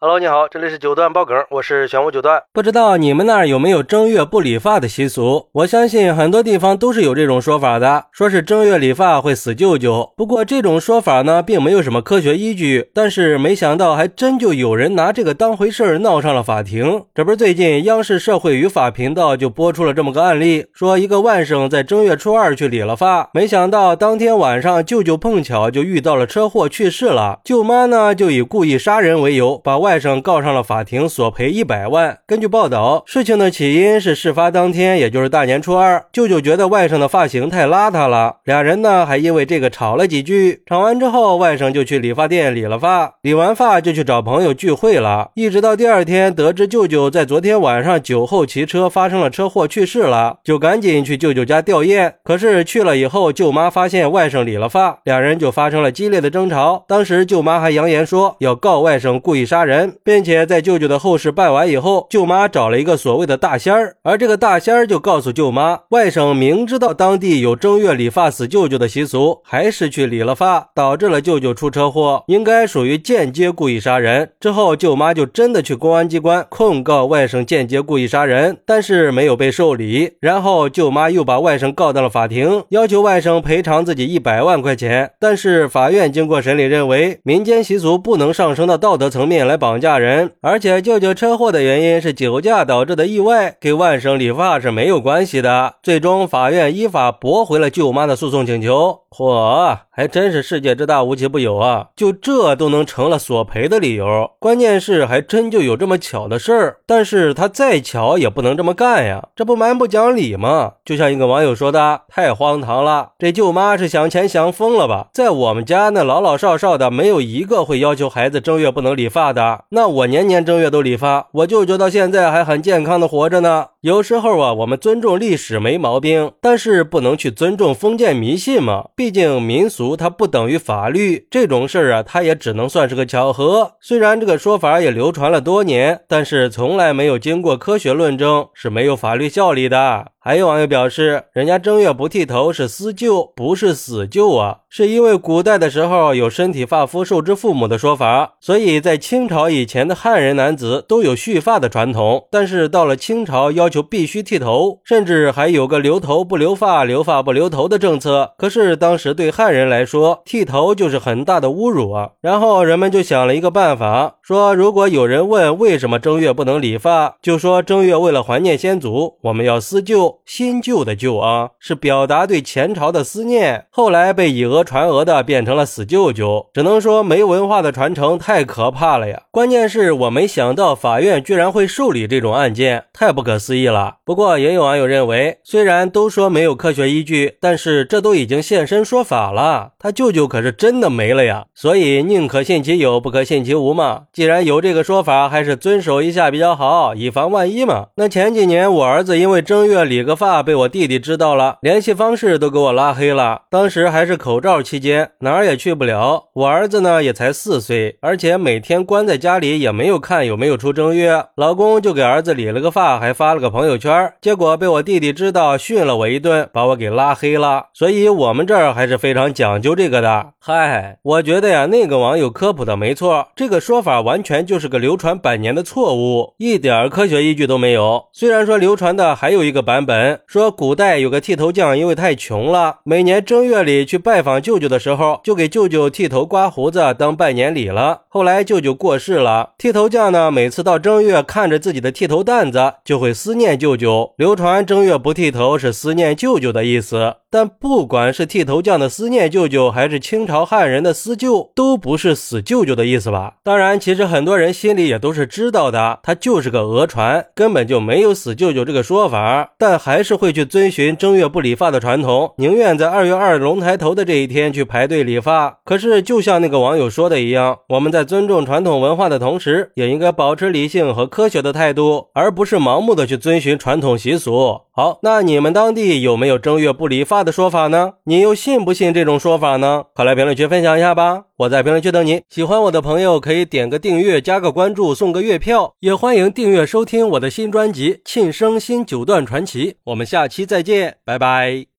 Hello，你好，这里是九段爆梗，我是玄武九段。不知道你们那儿有没有正月不理发的习俗？我相信很多地方都是有这种说法的，说是正月理发会死舅舅。不过这种说法呢，并没有什么科学依据。但是没想到还真就有人拿这个当回事儿，闹上了法庭。这不是最近央视社会与法频道就播出了这么个案例，说一个外甥在正月初二去理了发，没想到当天晚上舅舅碰巧就遇到了车祸去世了，舅妈呢就以故意杀人为由把外。外甥告上了法庭，索赔一百万。根据报道，事情的起因是事发当天，也就是大年初二，舅舅觉得外甥的发型太邋遢了，俩人呢还因为这个吵了几句。吵完之后，外甥就去理发店理了发，理完发就去找朋友聚会了。一直到第二天，得知舅舅在昨天晚上酒后骑车发生了车祸去世了，就赶紧去舅舅家吊唁。可是去了以后，舅妈发现外甥理了发，俩人就发生了激烈的争吵。当时舅妈还扬言说要告外甥故意杀人。并且在舅舅的后事办完以后，舅妈找了一个所谓的大仙儿，而这个大仙儿就告诉舅妈，外甥明知道当地有正月理发死舅舅的习俗，还是去理了发，导致了舅舅出车祸，应该属于间接故意杀人。之后，舅妈就真的去公安机关控告外甥间接故意杀人，但是没有被受理。然后，舅妈又把外甥告到了法庭，要求外甥赔偿自己一百万块钱。但是法院经过审理，认为民间习俗不能上升到道德层面来保绑。架人，而且舅舅车祸的原因是酒驾导致的意外，跟外甥理发是没有关系的。最终，法院依法驳回了舅妈的诉讼请求。嚯，还真是世界之大无奇不有啊！就这都能成了索赔的理由，关键是还真就有这么巧的事儿。但是他再巧也不能这么干呀，这不蛮不讲理吗？就像一个网友说的，太荒唐了，这舅妈是想钱想疯了吧？在我们家那老老少少的，没有一个会要求孩子正月不能理发的。那我年年正月都理发，我舅舅到现在还很健康的活着呢。有时候啊，我们尊重历史没毛病，但是不能去尊重封建迷信嘛。毕竟民俗它不等于法律，这种事儿啊，它也只能算是个巧合。虽然这个说法也流传了多年，但是从来没有经过科学论证，是没有法律效力的。还有网友表示，人家正月不剃头是思旧，不是死旧啊，是因为古代的时候有身体发肤受之父母的说法，所以在清朝以前的汉人男子都有蓄发的传统，但是到了清朝要求必须剃头，甚至还有个留头不留发、留发不留头的政策。可是当时对汉人来说，剃头就是很大的侮辱啊。然后人们就想了一个办法，说如果有人问为什么正月不能理发，就说正月为了怀念先祖，我们要思旧。新旧的旧啊，是表达对前朝的思念。后来被以讹传讹的，变成了死舅舅。只能说没文化的传承太可怕了呀！关键是我没想到法院居然会受理这种案件，太不可思议了。不过也有网友认为，虽然都说没有科学依据，但是这都已经现身说法了，他舅舅可是真的没了呀！所以宁可信其有，不可信其无嘛。既然有这个说法，还是遵守一下比较好，以防万一嘛。那前几年我儿子因为正月理。个发被我弟弟知道了，联系方式都给我拉黑了。当时还是口罩期间，哪儿也去不了。我儿子呢也才四岁，而且每天关在家里，也没有看有没有出正月。老公就给儿子理了个发，还发了个朋友圈，结果被我弟弟知道，训了我一顿，把我给拉黑了。所以我们这儿还是非常讲究这个的。嗨，我觉得呀，那个网友科普的没错，这个说法完全就是个流传百年的错误，一点科学依据都没有。虽然说流传的还有一个版本。说古代有个剃头匠，因为太穷了，每年正月里去拜访舅舅的时候，就给舅舅剃头刮胡子当拜年礼了。后来舅舅过世了，剃头匠呢，每次到正月看着自己的剃头担子，就会思念舅舅。流传正月不剃头是思念舅舅的意思。但不管是剃头匠的思念舅舅，还是清朝汉人的思旧，都不是死舅舅的意思吧？当然，其实很多人心里也都是知道的，他就是个讹传，根本就没有死舅舅这个说法。但还是会去遵循正月不理发的传统，宁愿在二月二龙抬头的这一天去排队理发。可是，就像那个网友说的一样，我们在尊重传统文化的同时，也应该保持理性和科学的态度，而不是盲目的去遵循传统习俗。好，那你们当地有没有正月不理发的说法呢？你又信不信这种说法呢？快来评论区分享一下吧！我在评论区等你。喜欢我的朋友可以点个订阅、加个关注、送个月票，也欢迎订阅收听我的新专辑《庆生新九段传奇》。我们下期再见，拜拜。